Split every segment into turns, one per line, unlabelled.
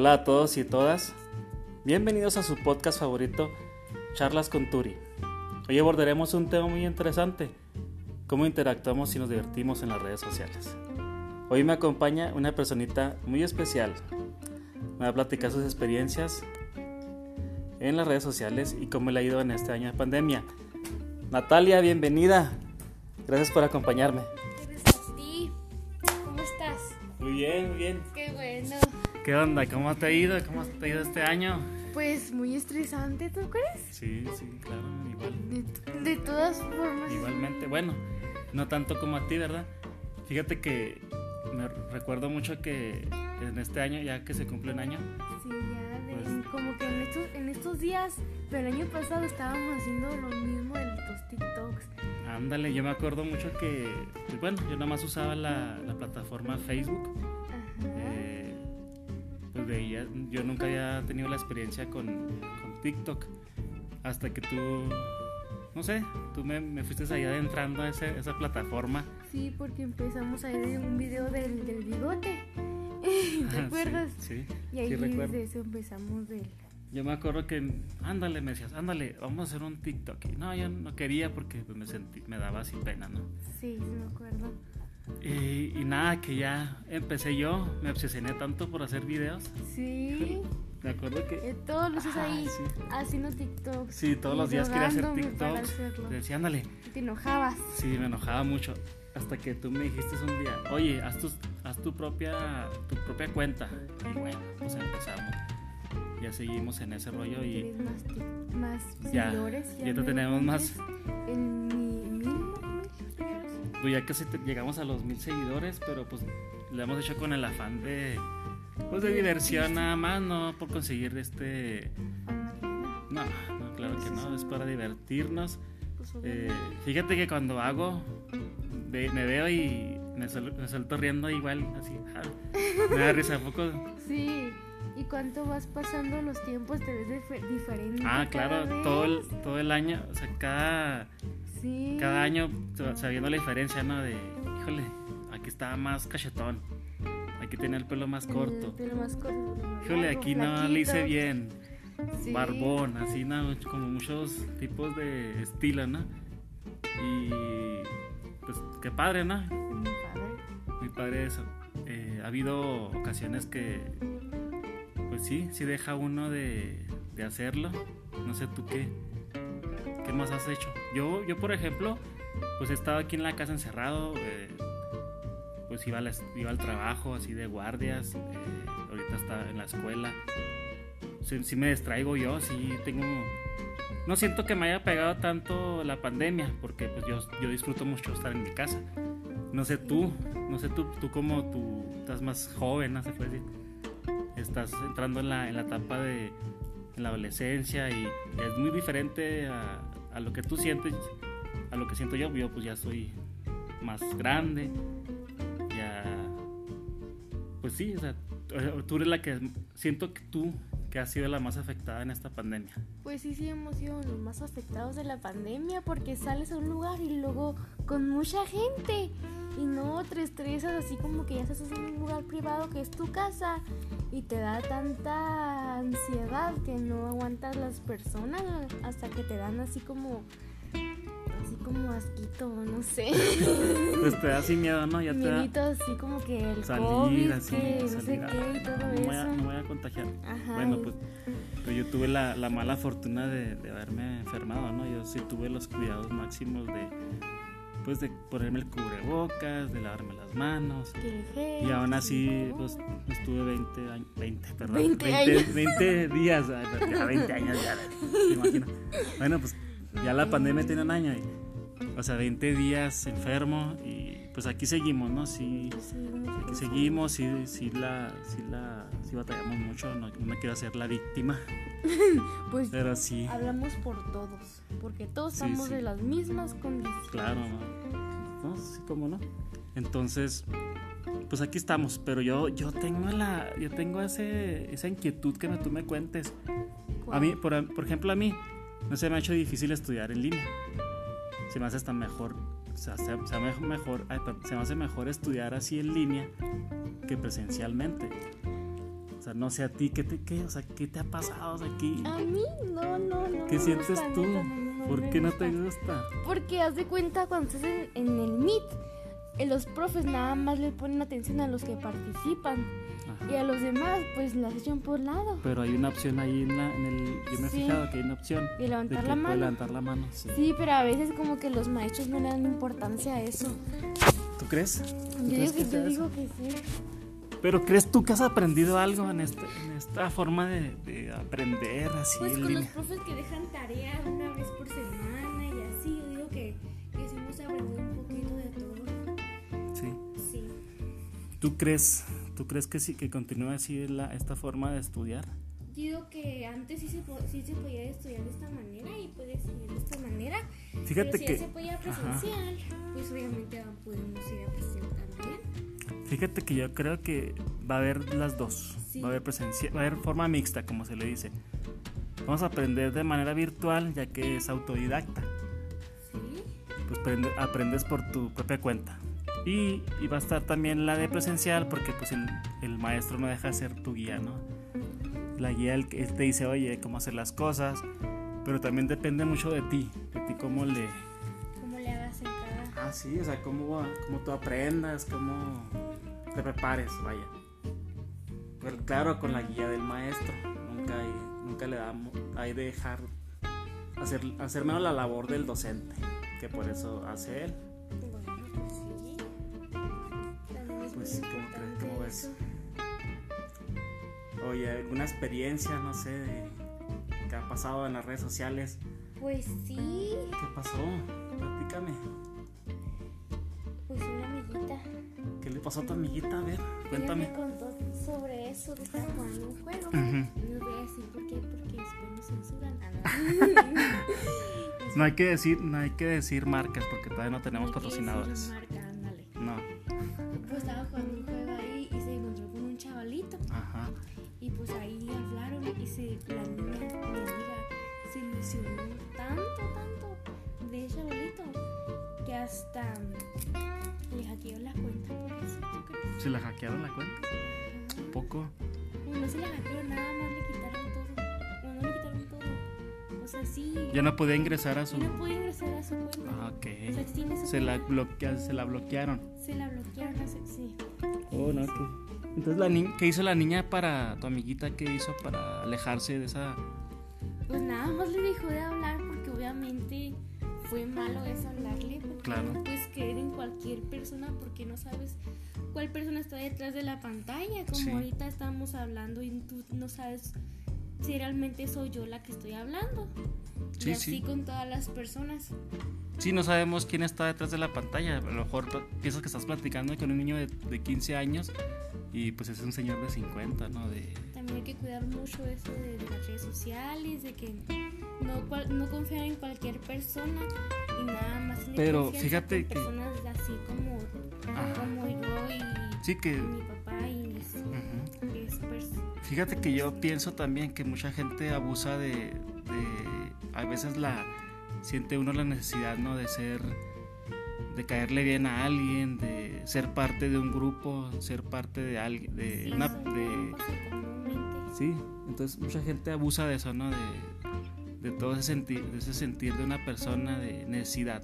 Hola a todos y todas. Bienvenidos a su podcast favorito, Charlas con Turi. Hoy abordaremos un tema muy interesante, cómo interactuamos y nos divertimos en las redes sociales. Hoy me acompaña una personita muy especial. Me va a platicar sus experiencias en las redes sociales y cómo le ha ido en este año de pandemia. Natalia, bienvenida. Gracias por acompañarme.
Gracias a ti. ¿Cómo estás?
Muy bien, muy bien.
Qué bueno.
¿Qué onda? ¿Cómo te ha ido? ¿Cómo te ha ido este año?
Pues muy estresante, ¿tú crees?
Sí, sí, claro, igual.
De, de todas formas.
Igualmente, bueno, no tanto como a ti, ¿verdad? Fíjate que me recuerdo mucho que en este año, ya que se cumple un año,
Sí, ya, de-
Pues-
como que en estos, en estos días, pero el año pasado estábamos haciendo lo mismo de los TikToks.
ándale, yo me acuerdo mucho que, pues bueno, yo nada más usaba la, la plataforma Facebook. Veía, yo nunca había tenido la experiencia con, con TikTok. Hasta que tú, no sé, tú me, me fuiste ahí adentrando a ese- esa plataforma.
Sí, porque empezamos a ver un video del, del bigote. ¿Te acuerdas?
Sí, sí,
Y ahí
sí
desde eso empezamos del...
Yo me acuerdo que, ándale, me decías, ándale, vamos a hacer un TikTok. Y no, yo no quería porque pues, me sentí, me daba así pena, ¿no?
Sí, sí me acuerdo.
Y, y nada, que ya empecé yo, me obsesioné tanto por hacer videos.
Sí.
Me acuerdo que,
Eh, todos los días
Ah,
ahí
sí.
haciendo TikToks.
sí, todos los días quería hacer
hacerlo.
Decía, ándale,
Te enojabas.
sí, me enojaba mucho. Hasta que tú me dijiste un día, oye, haz tu, haz tu propia, tu propia cuenta. Y bueno, pues empezamos. Ya seguimos en ese rollo y
más, más
Ya,
seguidores.
ya te tenemos más.
En
Pues ya casi te- llegamos a los mil seguidores, pero pues lo hemos hecho con el afán de pues de diversión nada más, no por conseguir este no, no, claro que no, es para divertirnos. Eh, fíjate que cuando hago me veo y me, me suelto riendo igual, así, ah, me da risa, ¿a poco?
Sí. ¿Y cuánto vas pasando los tiempos? ¿Te ves dif- diferente?
Ah, claro, todo el, todo el año, o sea, cada,
Sí.
cada año sa- sabiendo la diferencia, ¿no? De, híjole, aquí estaba más cachetón, aquí tenía el pelo más
El
corto.
pelo más corto,
Híjole, aquí no le hice bien.
Sí.
Barbón, así, ¿no? como muchos tipos de estilo, ¿no? Y pues qué padre, ¿no?
Muy padre.
Muy padre eso. Eh, ha habido ocasiones que, pues sí, sí deja uno de, de hacerlo. No sé tú qué, qué más has hecho. Yo, yo por ejemplo, pues he estado aquí en la casa encerrado. eh, pues iba, la- iba al trabajo así de guardias. eh, ahorita está en la escuela. Sí me distraigo yo, sí tengo... No siento que me haya pegado tanto la pandemia, porque pues yo, yo disfruto mucho estar en mi casa. No sé tú, no sé tú, tú como tú estás más joven, no se puede decir. Estás entrando en la, en la etapa de en la adolescencia y es muy diferente a, a lo que tú sientes, a lo que siento yo. Yo pues ya soy más grande, ya... Pues sí, o sea, tú eres la que siento que tú que has sido la más afectada en esta pandemia.
Pues sí, sí hemos sido los más afectados de la pandemia porque sales a un lugar y luego con mucha gente y no te estresas así como que ya estás en un lugar privado que es tu casa y te da tanta ansiedad que no aguantas las personas hasta que te dan así como así como asquito, no sé.
Pues te da así miedo, ¿no? Ya te da
así como que el
salir
COVID,
así,
que no sé qué y todo
no voy a,
eso.
no voy a contagiar.
Ajá.
Bueno, pues, pues yo tuve la, la mala fortuna de, de haberme enfermado, ¿no? Yo sí tuve los cuidados máximos de, pues, de ponerme el cubrebocas, de lavarme las manos.
gel,
Y aún así, pues, estuve 20 años, 20, perdón.
20 años.
20 días, ay, pero ya 20 años, ya, te imagino. Bueno, pues, ya la pandemia tiene un año, y, o sea, 20 días enfermo y pues aquí seguimos, ¿no? Sí, Aquí seguimos, sí, sí la, sí la, sí batallamos mucho, no, no quiero hacer la víctima,
Pues
pero sí,
hablamos por todos, porque todos
Sí,
estamos
sí.
en las mismas condiciones.
claro, ¿no? Sí, cómo no. Entonces, pues aquí estamos, pero yo, yo tengo la, yo tengo ese, esa inquietud que me, tú me cuentes. A mí, por, por ejemplo, a mí no se me ha hecho difícil estudiar en línea. Se me hace hasta mejor, o sea, se, se me mejor, ay, se me hace mejor estudiar así en línea que presencialmente. O sea, no sé a ti, ¿qué te, qué, o sea, ¿qué te ha pasado? ¿qué,
A mí, no, no, no.
¿qué sientes
gusta,
tú?
no, no,
¿Por qué no te gusta?
Porque haz de cuenta cuando estás en, en el Meet, los profes nada más le ponen atención a los que participan
Ajá.
y a los demás pues las echan por lado.
Pero hay una opción ahí en, la, en el... Yo me he
Sí.
fijado que hay una opción
De levantar la mano.
levantar la mano. sí.
Sí, pero a veces como que los maestros no le dan importancia a eso.
¿Tú crees? ¿Tú
Yo
crees
digo que, yo digo que sí.
Pero ¿crees tú que has aprendido algo en, este, en esta forma de, de aprender así
Pues con los profes que dejan
¿Tú crees, tú crees que sí, que continúa así la, esta forma de estudiar?
Digo que antes sí se, po- sí se podía estudiar de esta manera y puede seguir de esta manera.
Fíjate
pero si
que...
se podía
Ajá.
presencial, pues obviamente podemos ir a presencial también.
Fíjate que yo creo que va a haber las dos.
Sí.
Va a haber presencia, va a haber forma mixta, como se le dice. Vamos a aprender de manera virtual, ya que es autodidacta.
Sí.
Pues prende- aprendes por tu propia cuenta. Y, y va a estar también la de presencial, porque pues el, el maestro no deja ser tu guía, ¿no? La guía él, él te dice, oye, cómo hacer las cosas, pero también depende mucho de ti, de ti cómo le...
Como le hagas en cada.
Ah, sí, o sea, cómo, cómo tú aprendas, cómo te prepares, vaya. Pero claro, con la guía del maestro. Nunca hay, nunca le damos, hay de dejar hacer, hacer menos la labor del docente, que por eso hace él. ¿Cómo ves? Oye, alguna experiencia, no sé, de, que ha pasado en las redes sociales.
Pues sí,
¿Qué pasó? Platícame.
pues una amiguita.
¿Qué le pasó a tu amiguita? A ver,
Ella
cuéntame.
me contó sobre eso, que estaba jugando un juego.
Ujú.
No voy a decir por qué, porque después nos censuran. Ah, no.
Hay que decir, no hay que decir marcas porque todavía no tenemos
No
patrocinadores.
Hasta mm, le hackeó la cuenta.
¿Se la hackearon la cuenta? ¿Un poco?
No se la hackearon, nada más le quitaron todo. No, no le quitaron todo. O sea, sí.
Ya no podía ingresar a su.
No puede ingresar a su cuenta.
Ah,
O sea,
ok.
tiene su
Se la, bloquea, se la bloquearon.
se la bloquearon, hace- sí.
Oh, no, que- Entonces, la ni- ¿qué hizo la niña para tu amiguita? ¿Qué hizo para alejarse de esa.?
Pues nada más le dejó de hablar porque obviamente fue malo eso hablarle. Porque
Claro.
no puedes creer en cualquier persona porque no sabes cuál persona está detrás de la pantalla. Como
Sí.
ahorita estamos hablando y tú no sabes si realmente soy yo la que estoy hablando.
Sí,
y así
sí.
con todas las personas.
Sí, no sabemos quién está detrás de la pantalla. A lo mejor piensas que estás platicando con un niño de, de 15 años y pues es un señor de 50, ¿no? De,
También hay que cuidar mucho eso de, de las redes sociales, de que no, cual- no confiar en cualquier persona y nada más.
Pero fíjate que-
Personas así como, yo y,
Sí, que.
y mi papá y mis, pers-
Fíjate que yo pienso también que mucha gente abusa de, de- a veces la siente uno la necesidad, ¿no? De ser, de caerle bien a alguien, de ser parte de un grupo, ser parte de alguien, de
Sí,
una, de, sí. Entonces mucha gente abusa de eso, ¿no? De, de todo ese sentir, de ese sentir de una persona de necesidad,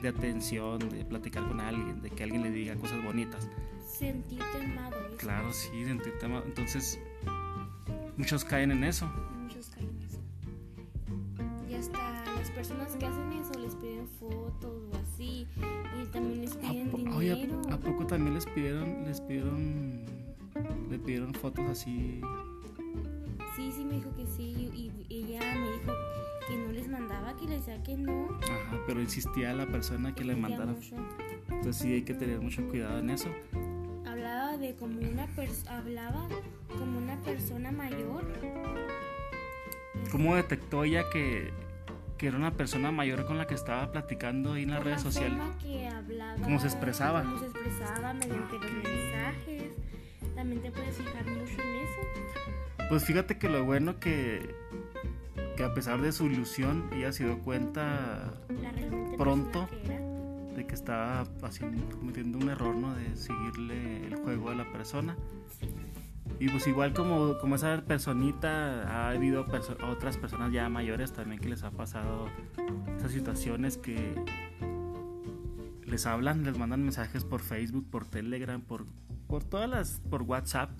de atención, de platicar con alguien, de que alguien le diga cosas bonitas.
Sentirte amado. eso
Claro, sí, sentirte amado. Entonces muchos caen en eso.
Muchos caen en eso. Y hasta las personas que hacen eso les piden fotos o así. Y también les
¿A
piden dinero.
oye, ¿a poco también les pidieron, les pidieron, le pidieron fotos así?
Sí, sí, me dijo que sí. Y, ella me dijo mandaba, que les decía que no.
Ajá, pero insistía la persona que le mandara.
mucho.
Entonces sí hay que tener mucho cuidado en eso.
Hablaba de como una persona. Hablaba como una persona mayor.
¿Cómo detectó ella que, que era una persona mayor con la que estaba platicando ahí en las
Por
redes
la
sociales?
forma que hablaba,
Cómo se expresaba.
Cómo se expresaba mediante los
Ok.
mensajes. También te puedes fijar mucho en eso.
Pues fíjate que lo bueno que, que a pesar de su ilusión, ella se dio cuenta Pronto. de que estaba haciendo, cometiendo un error, ¿no? De seguirle el juego a la persona. Y pues igual como, como esa personita, ha habido perso- otras personas ya mayores también que les ha pasado esas situaciones que les hablan, les mandan mensajes por Facebook, por Telegram, por, por todas las, por WhatsApp,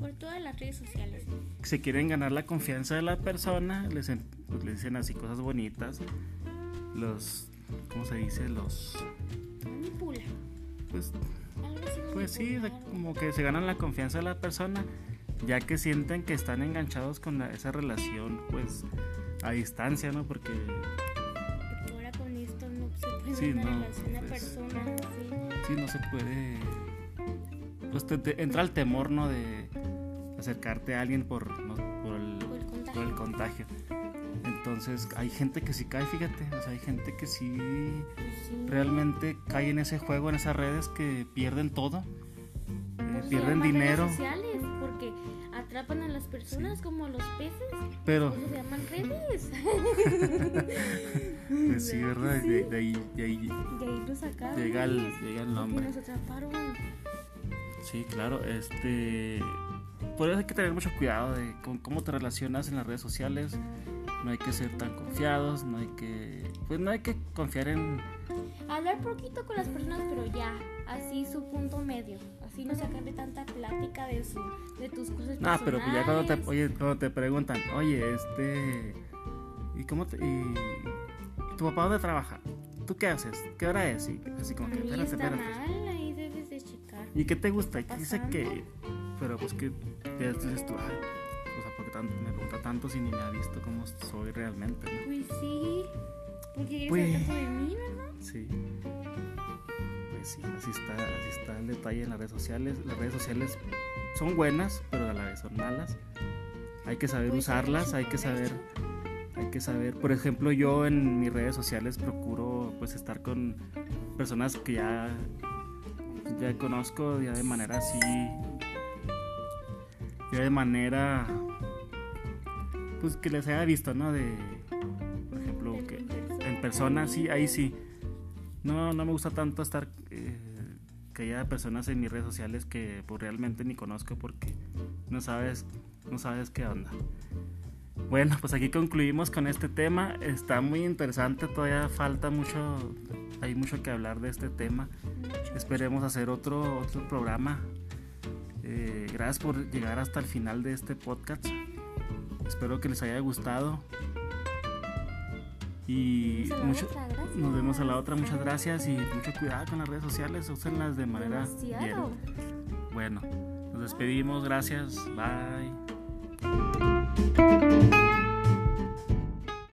Por todas las redes sociales.
se quieren ganar la confianza de la persona, les, pues, les dicen así cosas bonitas, los, ¿cómo se dice? Los,
Manipula.
pues, pues sí, como que se ganan la confianza de la persona, ya que sienten que están enganchados con la- esa relación, pues, a distancia, ¿no? Porque
Porque ahora con esto no se puede
Sí,
una
no,
relación a
pues.
persona. Sí.
sí, no se puede, pues te, te entra el temor, ¿no? De acercarte a alguien por, no- por el,
Por el contagio.
por el contagio. Entonces hay gente que sí cae, fíjate, o sea, hay gente que sí
Pues sí.
realmente cae en ese juego, en esas redes que pierden todo, eh,
se
pierden dinero,
Redes sociales, porque atrapan a las personas como los peces.
pero
se llaman redes.
pues sí, ¿verdad? De, de ahí, de ahí
De ahí lo sacaron.
llega el, llega el nombre.
nos atraparon.
Sí, claro, este... Por eso hay que tener mucho cuidado de con cómo te relacionas en las redes sociales. No hay que ser tan confiados, no hay que... Pues no hay que confiar en...
Hablar poquito con las personas, pero ya, así su punto medio. Así no sacarle tanta plática de su, de tus cosas
No, pero pues ya cuando te, oye, cuando te preguntan, oye, este... ¿Y cómo te... Y, ¿Tu papá dónde trabaja? ¿Tú qué haces? ¿Qué hora es? Y así como que, espérate, espérate.
mal, ahí debes de checar.
¿Y qué te gusta? ¿Y qué dice que...? Pero pues que ya dices tú, ay, o sea, porque tanto, me pregunta tanto si ni me ha visto cómo soy realmente, ¿no?
Pues sí, porque
Pues-
tanto de mí, ¿verdad?
Sí. Pues sí, así está, así está el detalle en las redes sociales. Las redes sociales son buenas, pero a la vez son malas. Hay que saber
sacar
usarlas, hay que saber, hay que saber. Por ejemplo, yo en mis redes sociales procuro pues estar con personas que ya ya conozco ya de manera así ya de manera pues que les haya visto, ¿no? De por ejemplo, que
en persona.
sí, ahí sí. No, no me gusta tanto estar eh, que haya personas en mis redes sociales que pues realmente ni conozco porque no sabes, no sabes qué onda. Bueno, pues aquí concluimos con este tema. Está muy interesante, todavía falta mucho, hay mucho que hablar de este tema. Esperemos hacer otro, otro programa. Eh, gracias por llegar hasta el final de este podcast. Espero que les haya gustado. Y
Nos vemos a la
mucho, nos vemos a la otra. Muchas gracias y mucho cuidado con las redes sociales. Úsenlas de manera bien. Bueno, nos despedimos. Gracias. Bye.